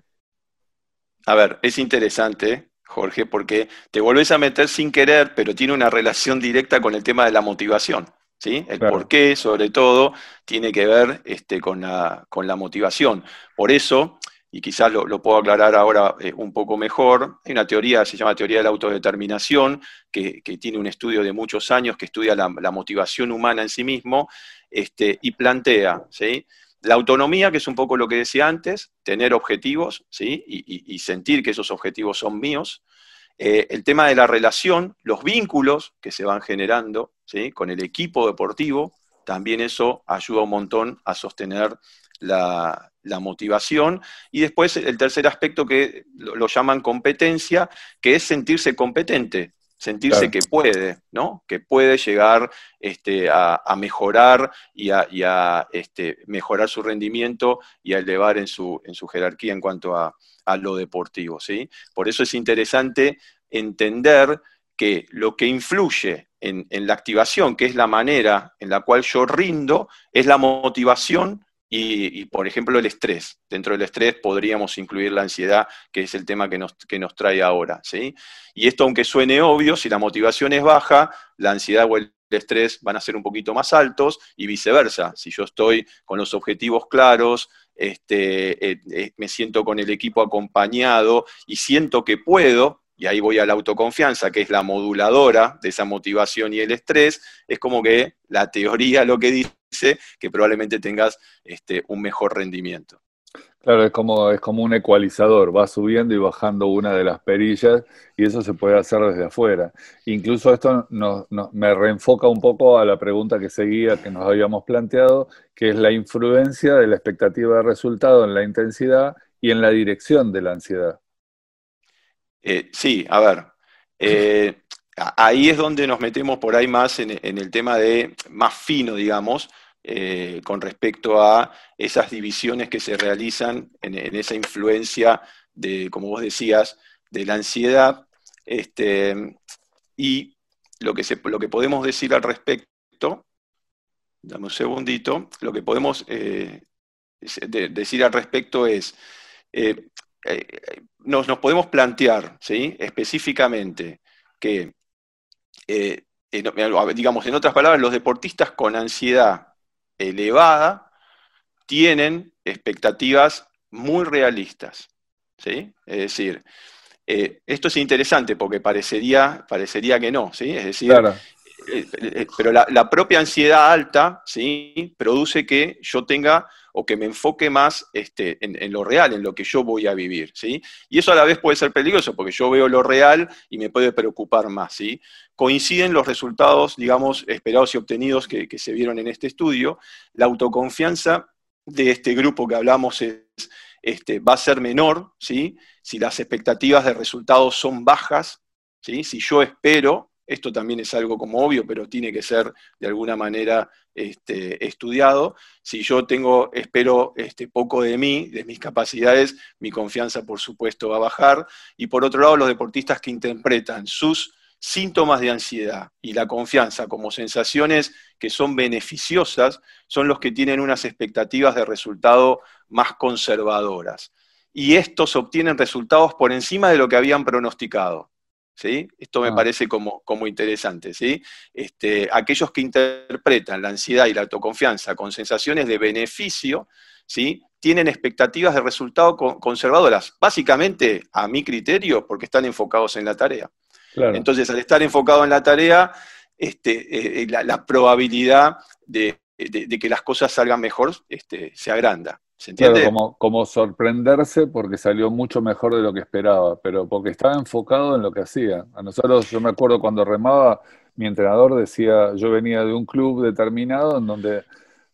a ver, es interesante, Jorge, porque te volvés a meter sin querer, pero tiene una relación directa con el tema de la motivación. ¿sí? El por qué, sobre todo, tiene que ver este, con, la, con, la, motivación. Por eso, y quizás lo, puedo aclarar ahora eh, un poco mejor, hay una teoría, se llama teoría de la autodeterminación, que, tiene un estudio de muchos años que estudia la, motivación humana en sí mismo, este, y plantea, ¿sí? La autonomía, que es un poco lo que decía antes, tener objetivos ¿sí? y, sentir que esos objetivos son míos. Eh, el tema de la relación, los vínculos que se van generando ¿sí? con el equipo deportivo, también eso ayuda un montón a sostener la, motivación. Y después el tercer aspecto que lo, llaman competencia, que es sentirse competente sentirse que puede, ¿no? Que puede llegar este, a, mejorar y a, este, mejorar su rendimiento y a elevar en su, en su jerarquía en cuanto a, lo deportivo, ¿sí? Por eso es interesante entender que lo que influye en, en, la activación, que es la manera en la cual yo rindo, es la motivación y, por ejemplo, el estrés. Dentro del estrés podríamos incluir la ansiedad, que es el tema que nos, que nos trae ahora. ¿sí? Y esto, aunque suene obvio, si la motivación es baja, la ansiedad o el estrés van a ser un poquito más altos y viceversa. Si yo estoy con los objetivos claros, este, eh, eh, me siento con el equipo acompañado y siento que puedo, y ahí voy a la autoconfianza, que es la moduladora de esa motivación y el estrés, es como que la teoría lo que dice que probablemente tengas este, un mejor rendimiento. Claro, es como, es como un ecualizador, va subiendo y bajando una de las perillas y eso se puede hacer desde afuera. Incluso esto me reenfoca un poco a la pregunta que seguía, que nos habíamos planteado, que es la influencia de la expectativa de resultado en la intensidad y en la dirección de la ansiedad. Eh, sí, a ver, eh, ahí es donde nos metemos por ahí más en, el tema de más fino, digamos, eh, con respecto a esas divisiones que se realizan en, esa influencia de, como vos decías, de la ansiedad. Este, y lo que, lo que podemos decir al respecto, dame un segundito, lo que podemos decir al respecto es, nos, nos, podemos plantear ¿sí? específicamente que eh, digamos, en otras palabras, los deportistas con ansiedad elevada tienen expectativas muy realistas. ¿sí? Es decir, eh, esto es interesante porque parecería, parecería que no, ¿sí? Es decir, eh, eh, pero la, propia ansiedad alta, ¿sí? Produce que yo tenga o que me enfoque más este, en, lo real, en lo que yo voy a vivir, ¿sí? Y eso a la vez puede ser peligroso porque yo veo lo real y me puede preocupar más, ¿sí? Coinciden los resultados, digamos, esperados y obtenidos que, que se vieron en este estudio. La autoconfianza de este grupo que hablamos es este, va a ser menor, ¿sí? si las expectativas de resultados son bajas, ¿sí? si yo espero, esto también es algo como obvio, pero tiene que ser de alguna manera este, estudiado, si yo tengo, espero este, poco de mí, de mis capacidades, mi confianza por supuesto va a bajar, y por otro lado los deportistas que interpretan sus síntomas de ansiedad y la confianza como sensaciones que son beneficiosas son los que tienen unas expectativas de resultado más conservadoras. Y estos obtienen resultados por encima de lo que habían pronosticado. ¿Sí? Esto me ah. parece como, como interesante. ¿sí? Este, aquellos que interpretan la ansiedad y la autoconfianza con sensaciones de beneficio, ¿sí? tienen expectativas de resultado conservadoras, básicamente a mi criterio, porque están enfocados en la tarea. Entonces, al estar enfocado en la tarea, este, eh, la, probabilidad de, que las cosas salgan mejor este, se agranda. ¿Se entiende? como, como, sorprenderse porque salió mucho mejor de lo que esperaba, pero porque estaba enfocado en lo que hacía. A nosotros, yo me acuerdo cuando remaba, mi entrenador decía, yo venía de un club determinado en donde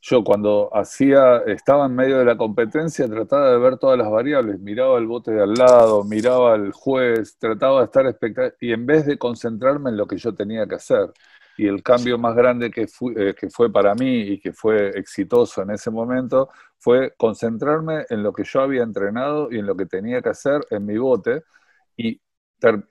yo cuando hacía, estaba en medio de la competencia, trataba de ver todas las variables, miraba el bote de al lado, miraba al juez, trataba de estar expectante, y en vez de concentrarme en lo que yo tenía que hacer, y el cambio más grande que, eh, que fue para mí y que fue exitoso en ese momento, fue concentrarme en lo que yo había entrenado y en lo que tenía que hacer en mi bote, y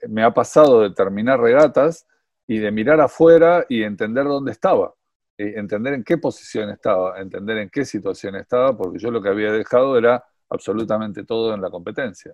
me ha pasado de terminar regatas y de mirar afuera y entender dónde estaba eh, entender en qué posición estaba, entender en qué situación estaba, porque yo lo que había dejado era absolutamente todo en la competencia.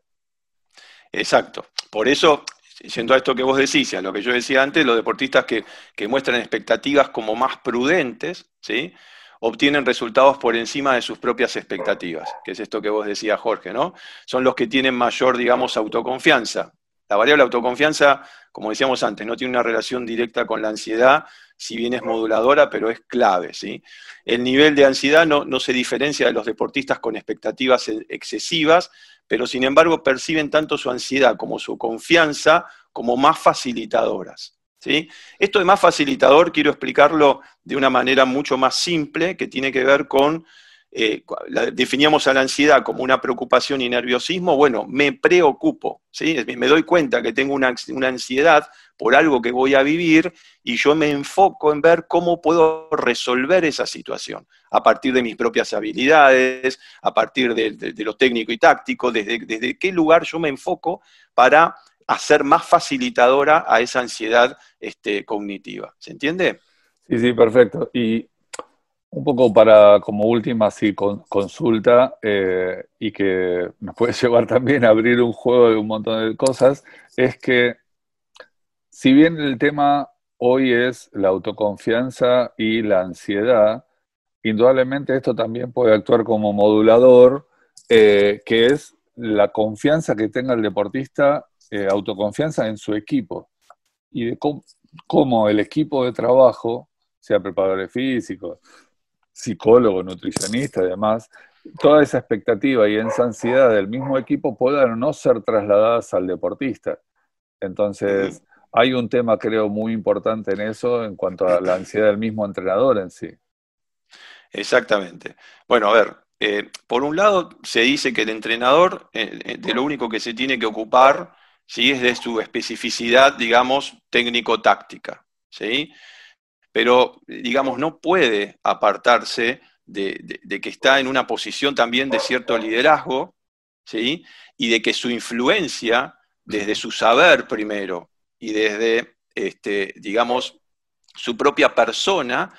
Exacto. Por eso, yendo a esto que vos decís, a lo que yo decía antes, los deportistas que, muestran expectativas como más prudentes, ¿sí? Obtienen resultados por encima de sus propias expectativas, que es esto que vos decías, Jorge, ¿no? Son los que tienen mayor, digamos, autoconfianza. La variable autoconfianza, como decíamos antes, no tiene una relación directa con la ansiedad, si bien es moduladora, pero es clave. ¿sí? El nivel de ansiedad no, no se diferencia de los deportistas con expectativas excesivas, pero sin embargo perciben tanto su ansiedad como su confianza como más facilitadoras. Esto de más facilitador quiero explicarlo de una manera mucho más simple, que tiene que ver con eh, definíamos a la ansiedad como una preocupación y nerviosismo, bueno, me preocupo, ¿sí? me doy cuenta que tengo una, ansiedad por algo que voy a vivir y yo me enfoco en ver cómo puedo resolver esa situación, a partir de mis propias habilidades, a partir de, lo técnico y táctico, desde, desde qué lugar yo me enfoco para hacer más facilitadora a esa ansiedad este, cognitiva. ¿Se entiende? Sí, sí, perfecto. Y un poco para, como última así, consulta, eh, y que nos puede *laughs* llevar también a abrir un juego de un montón de cosas, es que si bien el tema hoy es la autoconfianza y la ansiedad, indudablemente esto también puede actuar como modulador, eh, que es la confianza que tenga el deportista, eh, autoconfianza en su equipo, y de cómo, el equipo de trabajo, sea preparadores físicos, psicólogo, nutricionista y demás, toda esa expectativa y esa ansiedad del mismo equipo puedan no ser trasladadas al deportista. Entonces, hay un tema, creo, muy importante en eso en cuanto a la ansiedad del mismo entrenador en sí. Exactamente. Bueno, a ver, eh, por un lado se dice que el entrenador eh, de lo único que se tiene que ocupar ¿sí? es de su especificidad, digamos, técnico-táctica. ¿sí? pero digamos, no puede apartarse de, que está en una posición también de cierto liderazgo, ¿sí? y de que su influencia, desde su saber primero, y desde, este, digamos, su propia persona,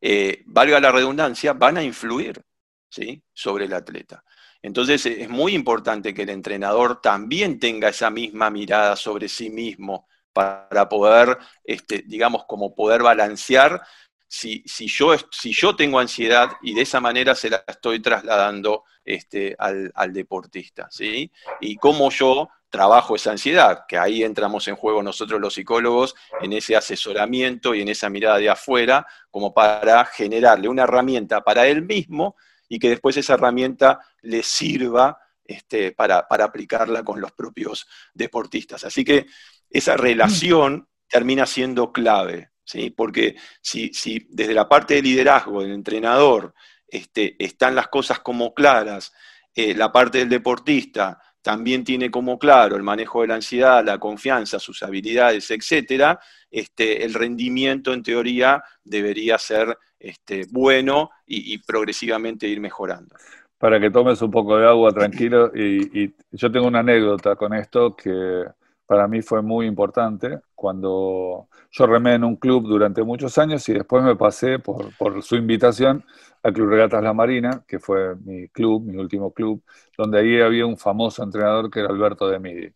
eh, valga la redundancia, van a influir ¿sí? sobre el atleta. Entonces es muy importante que el entrenador también tenga esa misma mirada sobre sí mismo, para poder, este, digamos, como poder balancear si, si, yo, si yo tengo ansiedad y de esa manera se la estoy trasladando este, al, deportista, ¿sí? Y cómo yo trabajo esa ansiedad, que ahí entramos en juego nosotros los psicólogos en ese asesoramiento y en esa mirada de afuera, como para generarle una herramienta para él mismo y que después esa herramienta le sirva este, para, aplicarla con los propios deportistas. Así que esa relación termina siendo clave, ¿sí? porque si, si desde la parte de liderazgo del entrenador este, están las cosas como claras, eh, la parte del deportista también tiene como claro el manejo de la ansiedad, la confianza, sus habilidades, etcétera, este, el rendimiento en teoría debería ser este, bueno y, progresivamente ir mejorando. Para que tomes un poco de agua tranquilo, y yo tengo una anécdota con esto que para mí fue muy importante cuando yo remé en un club durante muchos años y después me pasé por, su invitación al Club Regatas La Marina, que fue mi club, mi último club, donde ahí había un famoso entrenador que era Alberto de Midi.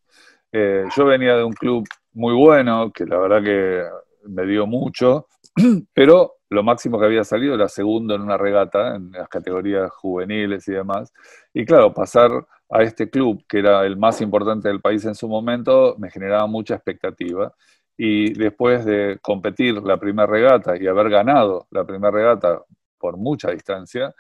Eh, yo venía de un club muy bueno, que la verdad que me dio mucho, *clears throat* pero lo máximo que había salido era segundo en una regata, en las categorías juveniles y demás. Y claro, pasar a este club, que era el más importante del país en su momento, me generaba mucha expectativa. Y después de competir la primera regata y haber ganado la primera regata por mucha distancia,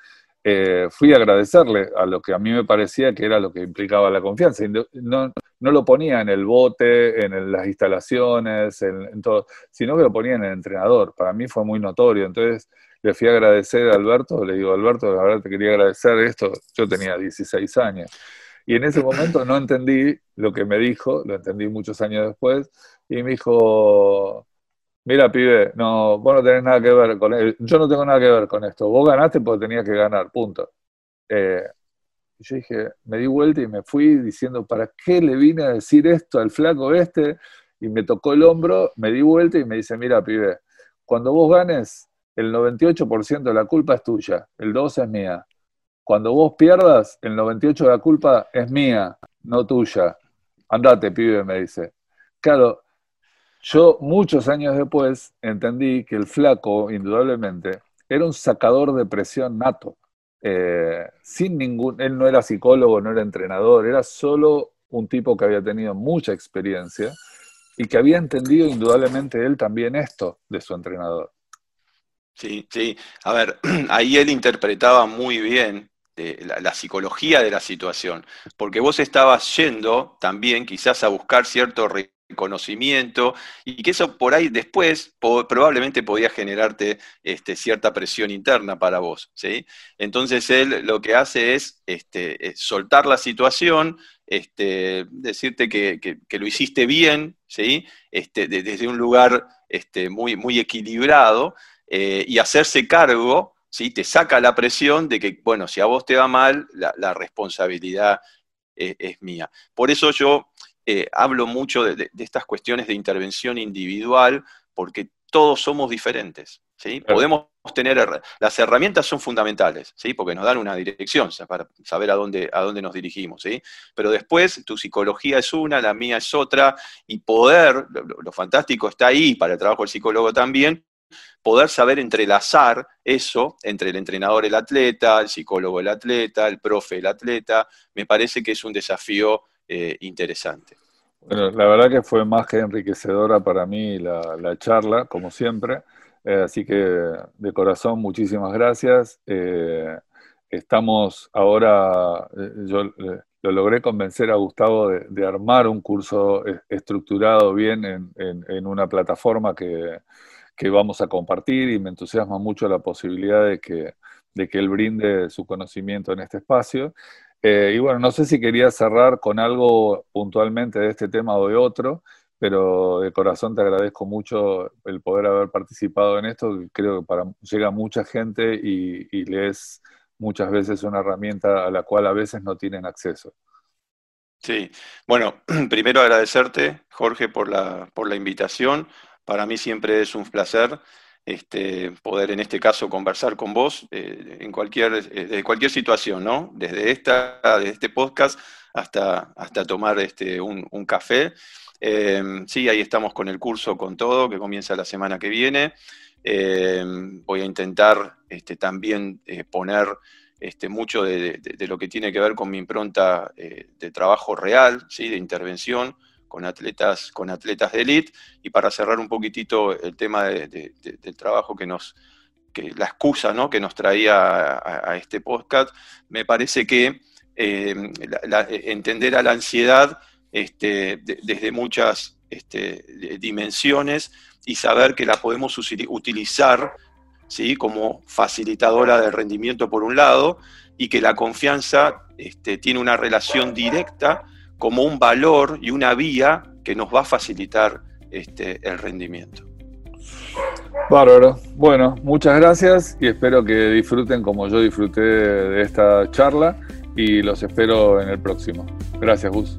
eh, fui a agradecerle a lo que a mí me parecía que era lo que implicaba la confianza. no, no lo ponía en el bote, en las instalaciones, en, todo, sino que lo ponía en el entrenador. Para mí fue muy notorio. Entonces le fui a agradecer a Alberto, le digo, Alberto, la verdad te quería agradecer esto. Yo tenía 16 años. Y en ese momento no entendí lo que me dijo, lo entendí muchos años después, y me dijo, mira, pibe, no, vos no tenés nada que ver con él, yo no tengo nada que ver con esto, vos ganaste porque tenías que ganar, punto. Eh, yo dije, me di vuelta y me fui diciendo, ¿para qué le vine a decir esto al flaco este? Y me tocó el hombro, me di vuelta y me dice, mira, pibe, cuando vos ganes, el 98% de la culpa es tuya, el 2 es mía. Cuando vos pierdas, el 98% de la culpa es mía, no tuya. Andate, pibe, me dice. Claro, yo muchos años después entendí que el flaco, indudablemente, era un sacador de presión nato. Eh, sin ningún, él no era psicólogo, no era entrenador, era solo un tipo que había tenido mucha experiencia y que había entendido indudablemente él también esto de su entrenador. Sí, sí. A ver, *clears throat* ahí él interpretaba muy bien eh, la, psicología de la situación, porque vos estabas yendo también quizás a buscar cierto conocimiento y que eso por ahí después probablemente podía generarte este, cierta presión interna para vos. ¿sí? Entonces él lo que hace es este, soltar la situación, este, decirte que, lo hiciste bien, este, desde un lugar este, muy, muy equilibrado eh, y hacerse cargo. ¿Sí? Te saca la presión de que, bueno, si a vos te va mal, la, responsabilidad es mía. Por eso yo eh, hablo mucho de, estas cuestiones de intervención individual, porque todos somos diferentes. ¿sí? Podemos tener, las herramientas son fundamentales, ¿sí? porque nos dan una dirección para saber a dónde, a dónde nos dirigimos. ¿sí? Pero después tu psicología es una, la mía es otra, y poder, lo, fantástico está ahí para el trabajo del psicólogo también, poder saber entrelazar eso entre el entrenador, el atleta, el psicólogo, el atleta, el profe, el atleta, me parece que es un desafío eh, interesante. Bueno, la verdad que fue más que enriquecedora para mí la, charla, como siempre. Eh, así que de corazón, muchísimas gracias. Eh, estamos ahora, yo lo logré convencer a Gustavo de, armar un curso estructurado bien en, una plataforma que, que, vamos a compartir y me entusiasma mucho la posibilidad de que, de que él brinde su conocimiento en este espacio. Eh, y bueno, no sé si quería cerrar con algo puntualmente de este tema o de otro, pero de corazón te agradezco mucho el poder haber participado en esto, creo que llega mucha gente y, y le es muchas veces una herramienta a la cual a veces no tienen acceso. Sí, bueno, *clears throat* primero agradecerte, Jorge, por la, por la invitación. Para mí siempre es un placer este, poder en este caso conversar con vos eh, en cualquier, eh, cualquier situación, ¿no? Desde, esta, desde este podcast hasta, hasta tomar este, un, café. Em, sí, ahí estamos con el curso, con todo, que comienza la semana que viene. Eh, voy a intentar este, también eh, poner este, mucho de, lo que tiene que ver con mi impronta de trabajo real, ¿sí? de intervención con atletas, con atletas de élite. Y para cerrar un poquitito el tema del trabajo que nos, que la excusa ¿no? que nos traía a, este podcast, me parece que entender a la ansiedad este, desde muchas este, dimensiones y saber que la podemos utilizar ¿sí? como facilitadora del rendimiento por un lado y que la confianza este, tiene una relación directa como un valor y una vía que nos va a facilitar este, el rendimiento. Bárbaro. Bueno, muchas gracias y espero que disfruten como yo disfruté de esta charla y los espero en el próximo. Gracias, Gus.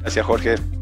Gracias, Jorge.